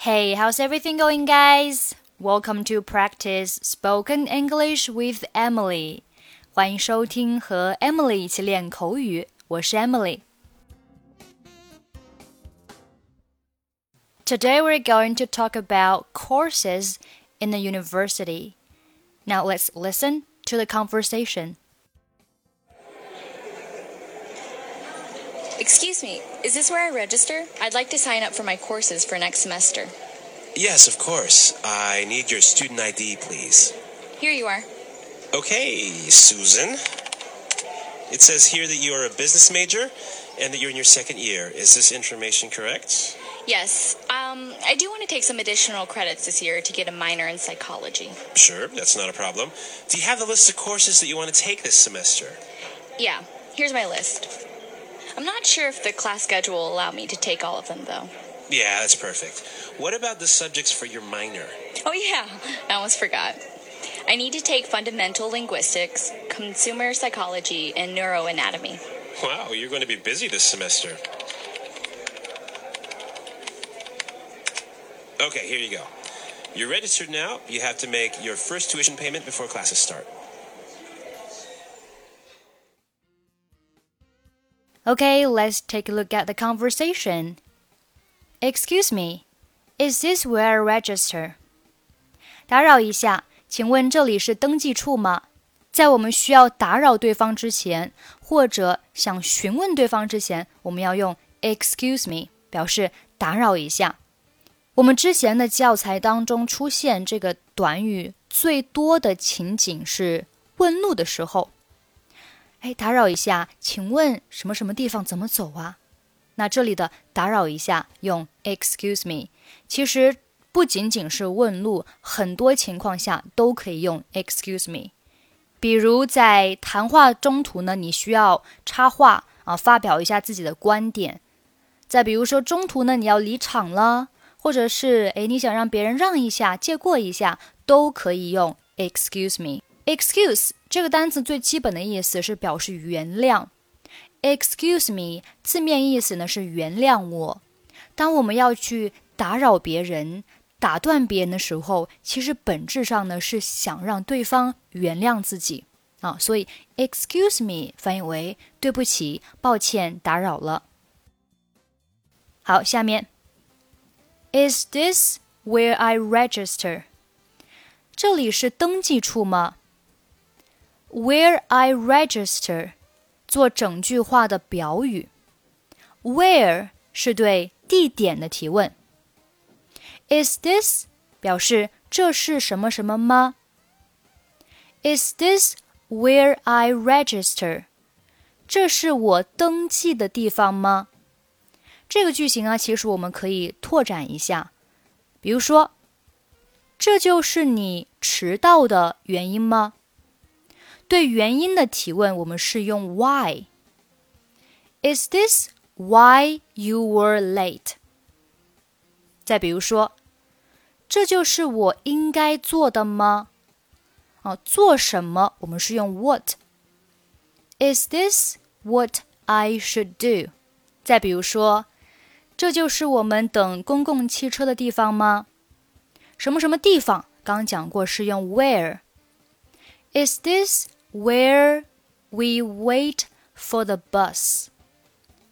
Hey, how's everything going, guys? Welcome to practice spoken English with Emily. 欢迎收听和 Emily 一起练口语，我是 Emily。Today we're going to talk about courses in the university. Now let's listen to the conversation. Excuse me, is this where I register? I'd like to sign up for my courses for next semester. Yes, of course. I need your student ID, please. Here you are. Okay, Susan. It says here that you are a business major and that you're in your second year. Is this information correct? Yes, um, I do want to take some additional credits this year to get a minor in psychology. Sure, that's not a problem. Do you have the list of courses that you want to take this semester? Yeah, here's my list. I'm not sure if the class schedule will allow me to take all of them, though. Yeah, that's perfect. What about the subjects for your minor? Oh, yeah, I almost forgot. I need to take fundamental linguistics, consumer psychology, and neuroanatomy. Wow, you're going to be busy this semester. Okay, here you go. You're registered now. You have to make your first tuition payment before classes start. Okay, let's take a look at the conversation. Excuse me, is this where I register? 打扰一下，请问这里是登记处吗？在我们需要打扰对方之前，或者想询问对方之前，我们要用 excuse me 表示打扰一下。我们之前的教材当中出现这个短语最多的情景是问路的时候。 哎，打扰一下，请问什么什么地方怎么走啊？那这里的打扰一下用 excuse me，其实不仅仅是问路，很多情况下都可以用 excuse me。比如在谈话中途呢，你需要插话啊，发表一下自己的观点。再比如说中途呢，你要离场了，或者是哎，你想让别人让一下、借过一下，都可以用 excuse me。excuse 这个单词最基本的意思是表示原谅。Excuse me，字面意思呢是原谅我。当我们要去打扰别人、打断别人的时候，其实本质上呢是想让对方原谅自己啊。所以 excuse me 翻译为对不起、抱歉、打扰了。好，下面，Is this where I register？这里是登记处吗？Where I register，做整句话的表语。Where 是对地点的提问。Is this 表示这是什么什么吗？Is this where I register？这是我登记的地方吗？这个句型啊，其实我们可以拓展一下，比如说，这就是你迟到的原因吗？对原因的提问，我们是用 why。Is this why you were late？再比如说，这就是我应该做的吗？啊，做什么？我们是用 what。Is this what I should do？再比如说，这就是我们等公共汽车的地方吗？什么什么地方？刚讲过是用 where。Is this Where we wait for the bus.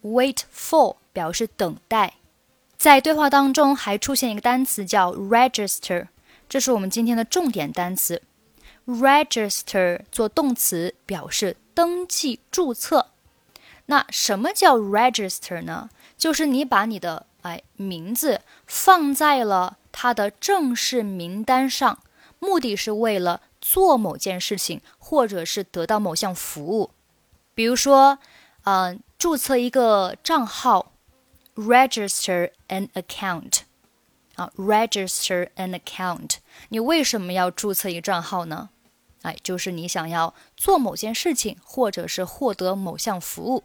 Wait for 表示等待。在对话当中还出现一个单词叫 register，这是我们今天的重点单词。register 做动词表示登记注册。那什么叫 register 呢？就是你把你的哎名字放在了它的正式名单上，目的是为了。做某件事情，或者是得到某项服务，比如说，嗯，注册一个账号，register an account，啊，register an account，你为什么要注册一个账号呢？哎，就是你想要做某件事情，或者是获得某项服务，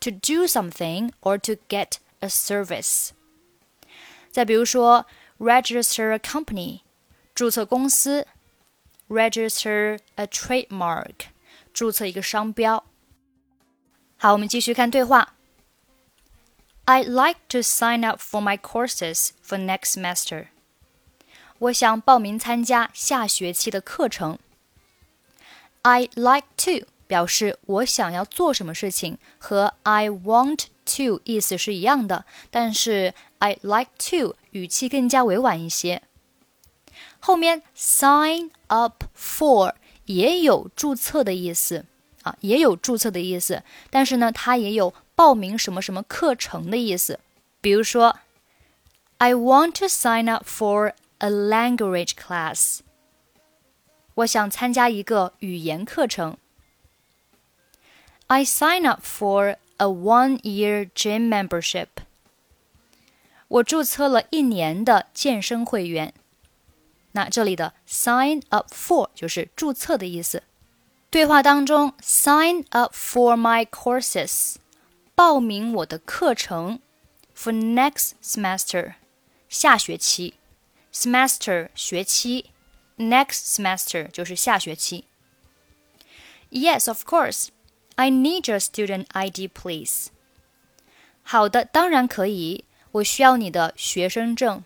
to do something or to get a service。再比如说，register a company，注册公司。 register a trademark，注册一个商标。好，我们继续看对话。 I'd like to sign up for my courses for next semester. 我想报名参加下学期的课程。I'd like to 表示我想要做什么事情，和 I want to 意思是一样的，但是 I'd like to 语气更加委婉一些。 后面 sign up for 也有注册的意思啊，也有注册的意思，但是呢，它也有报名什么什么课程的意思。比如说，I want to sign up for a language class。我想参加一个语言课程。I sign up for a one-year gym membership。我注册了一年的健身会员。 那这里的 sign up for 就是注册的意思。对话当中，sign up for my courses，报名我的课程，for next semester，下学期，semester 学期，next semester 就是下学期。Yes, of course. I need your student ID, please. 好的，当然可以。我需要你的学生证，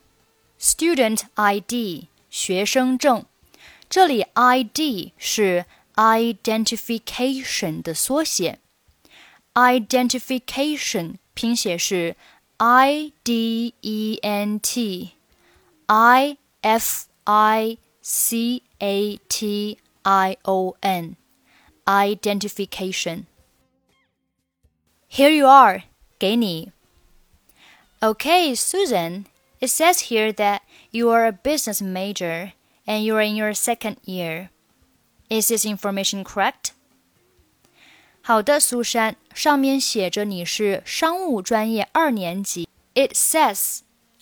student ID。 学生证，这里 ID 是 identification 的缩写，identification 拼写是 I D E N T I F I C A T I O N identification. Here you are, 给你。Okay, Susan, it says here that you are a business major and you are in your second year. Is this information correct? 好的，苏珊，上面写着你是商务专业二年级。It says，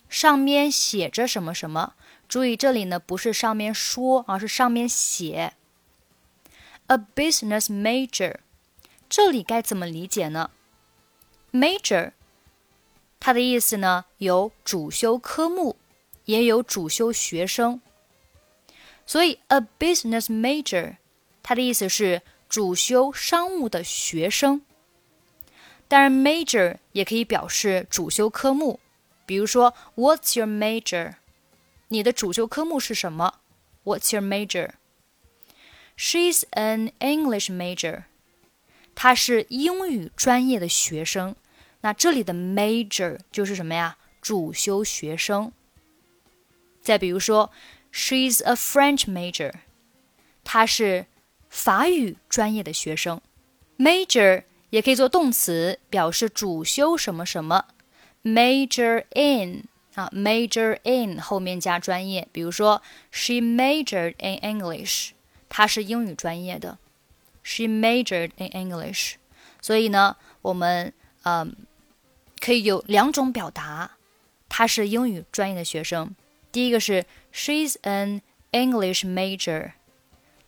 上面写着什么什么。注意这里呢不是上面说，而是上面写。A business major，这里该怎么理解呢？Major 它的意思呢，有主修科目， 也有主修学生。所以，a business major，它的意思是主修商务的学生。当然，major 也可以表示主修科目。比如说，What's your major？你的主修科目是什么？What's your major？She's an English major。她是英语专业的学生。那这里的 major 就是什么呀？主修学生。再比如说，She's a French major，她是法语专业的学生。Major 也可以做动词，表示主修什么什么。Major in 啊，major in 后面加专业，比如说，She majored in English，她是英语专业的。She majored in English，所以呢，我们嗯。可以有两种表达，她是英语专业的学生。第一个是 She's an English major，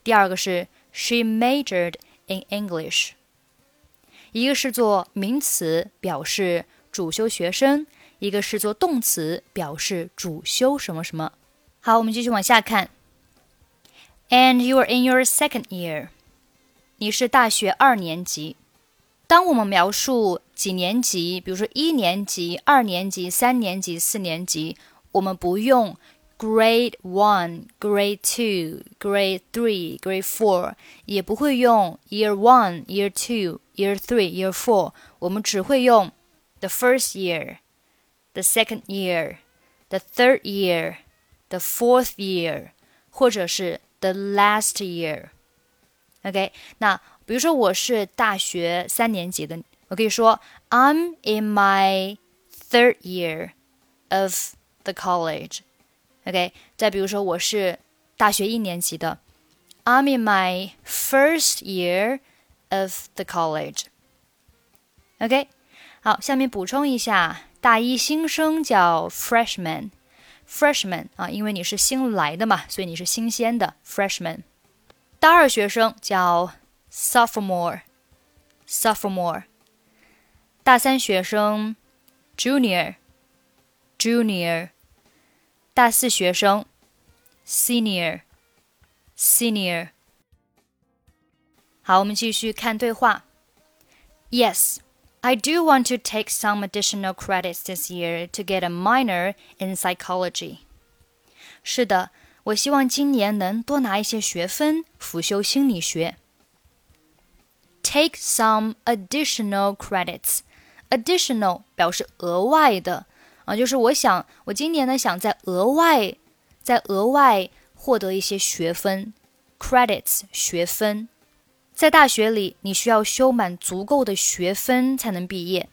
第二个是 She majored in English。一个是做名词表示主修学生，一个是做动词表示主修什么什么。好，我们继续往下看。And you are in your second year，你是大学二年级。当我们描述几年级，比如说一年级、二年级、三年级、四年级， 我们不用 grade one、grade two、grade three、grade four，也不会用 year one、year two、year three、year four，我们只会用 the first year、the second year、the third year、the fourth year，或者是 the last year。OK，那比如说我是大学三年级的，我可以说 I'm in my third year of the college。OK，再比如说我是大学一年级的，I'm in my first year of the college。OK，好，下面补充一下，大一新生叫 freshman。freshman 啊，因为你是新来的嘛，所以你是新鲜的 freshman。大二学生叫 sophomore sophomore，大三学生 junior junior，大四学生 senior senior。好，我们继续看对话。Yes, I do want to take some additional credits this year to get a minor in psychology. 是的，我希望今年能多拿一些学分，辅修心理学。Take some additional credits. Additional 表示额外的 啊，就是我想我今年呢想在额外在额外获得一些学分，credits 学分。在大学里，你需要修满足够的学分才能毕业。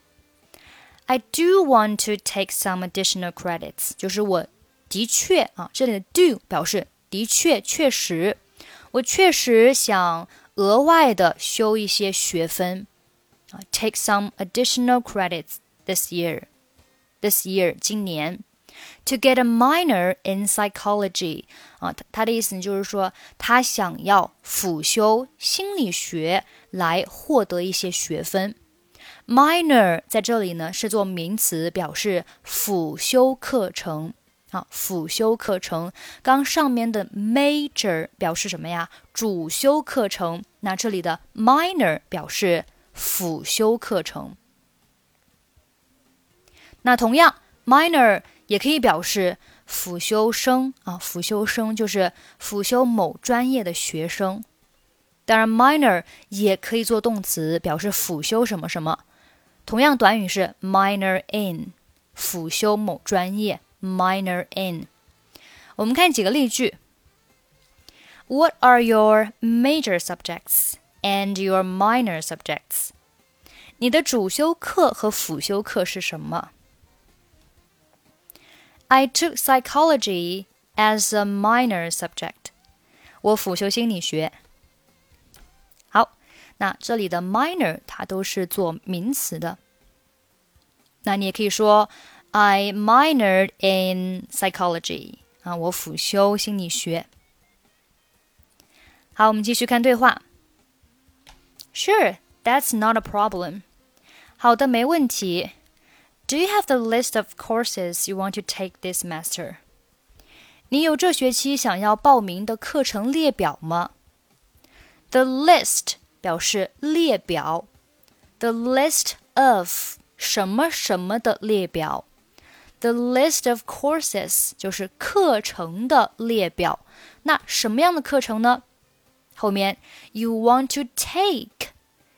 I do want to take some additional credits，就是我的确啊，这里的 do 表示的确、确实，我确实想额外的修一些学分啊，take some additional credits this This year 今年。to get a minor in psychology 啊，他他的意思就是说，他想要辅修心理学来获得一些学分。minor 在这里呢是做名词，表示辅修课程啊，辅修课程。刚上面的 major 表示什么呀？主修课程。那这里的 minor 表示辅修课程。那同样 minor。也可以表示辅修生啊，辅修生就是辅修某专业的学生。当然，minor 也可以做动词，表示辅修什么什么。同样，短语是 minor in，辅修某专业。minor in。我们看几个例句。What are your major subjects and your minor subjects？你的主修课和辅修课是什么 ？I took psychology as a minor subject. 我辅修心理学。好，那这里的 minor 它都是做名词的。那你也可以说 I minored in psychology 啊，我辅修心理学。好，我们继续看对话。Sure, that's not a problem. 好的，没问题。 do you have the list of courses you want to take this semester? 你有这学期想要报名的课程列表吗？The list 表示列表，the list of 什么什么的列表，the list of courses 就是课程的列表。那什么样的课程呢？后面 you want to take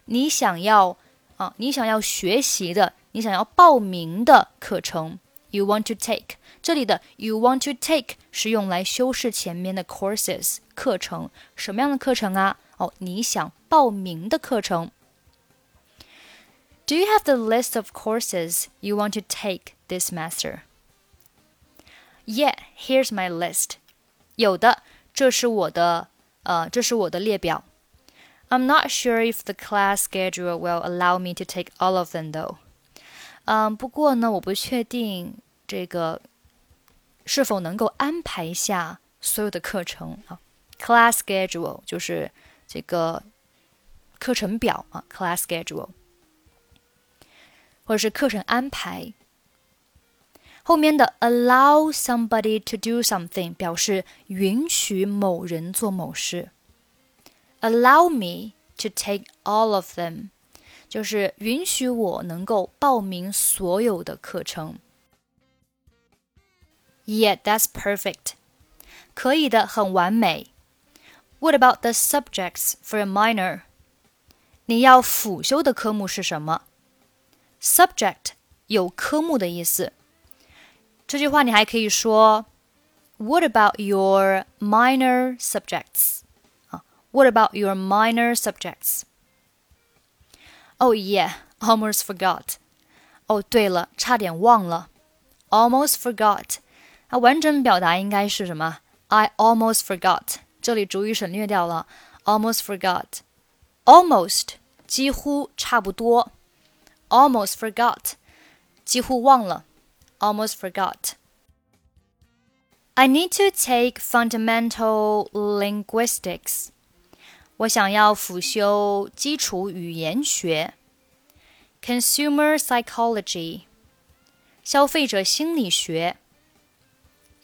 你想要啊，你想要学习的。 你想要报名的课程，you want to take。这里的 you want to take 是用来修饰前面的 courses 课程。什么样的课程啊？哦，你想报名的课程。Do you have the list of courses you want to take this semester? Yeah, here's my list. 有的，这是我的，呃，这是我的列表。I'm not sure if the class schedule will allow me to take all of them though. 嗯，不过呢，我不确定这个是否能够安排下所有的课程啊。Class schedule 就是这个课程表啊，class schedule 或者是课程安排。后面的 allow somebody to do something 表示允许某人做某事。Allow me to take all of them. 就是允许我能够报名所有的课程。Yeah, that's perfect. 可以的，很完美。What about the subjects for a minor? 你要辅修的科目是什么？Subject 有科目的意思。这句话你还可以说，What about your minor subjects? 啊，What about your minor subjects? Oh yeah, almost forgot. 哦，对了，差点忘了。Almost forgot. 它完整表达应该是什么？I almost forgot. 这里主语省略掉了。Almost forgot. Almost 几乎差不多。Almost forgot 几乎忘了。Almost forgot. I need to take fundamental linguistics. 我想要辅修基础语言学 （consumer psychology）、消费者心理学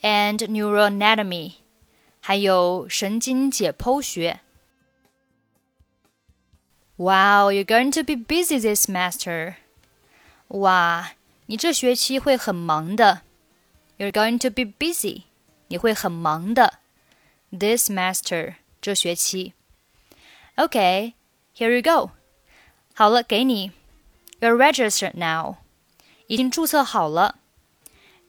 and neuroanatomy，还有神经解剖学。Wow, you're going to be busy this semester. 哇，你这学期会很忙的。You're going to be busy. 你会很忙的。This semester 这学期。 Okay, here you go. 好了，给你。You're registered now. 已经注册好了。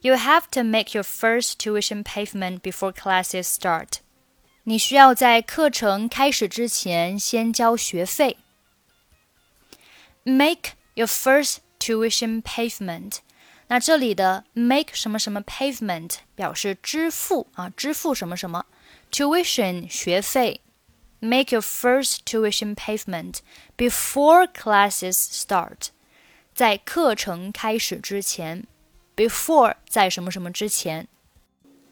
You have to make your first tuition payment before classes start. 你需要在课程开始之前先交学费。Make your first tuition payment。那这里的 make 什么什么 pavement 表示支付啊，支付什么什么 tuition 学费。 Make your first tuition payment before classes start，在课程开始之前。Before 在什么什么之前。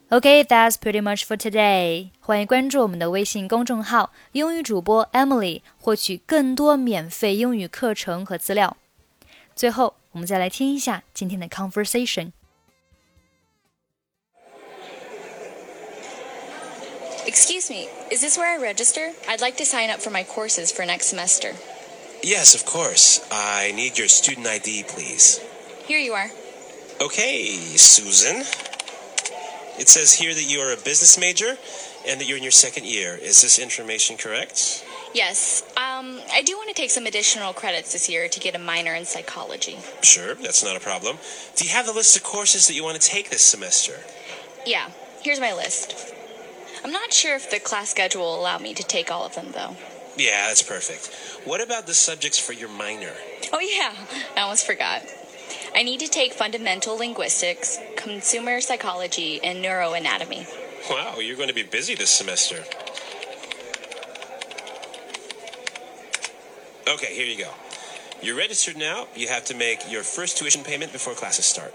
Okay, that's pretty much for today. 欢迎关注我们的微信公众号“英语主播 Emily”，获取更多免费英语课程和资料。最后，我们再来听一下今天的 conversation。 Excuse me, is this where I register? I'd like to sign up for my courses for next semester. Yes, of course. I need your student ID, please. Here you are. Okay, Susan. It says here that you are a business major and that you're in your second year. Is this information correct? Yes. Um, I do want to take some additional credits this year to get a minor in psychology. Sure, that's not a problem. Do you have the list of courses that you want to take this semester? Yeah, here's my list. I'm not sure if the class schedule will allow me to take all of them, though. Yeah, that's perfect. What about the subjects for your minor? Oh, yeah, I almost forgot. I need to take fundamental linguistics, consumer psychology, and neuroanatomy. Wow, you're going to be busy this semester. Okay, here you go. You're registered now. You have to make your first tuition payment before classes start.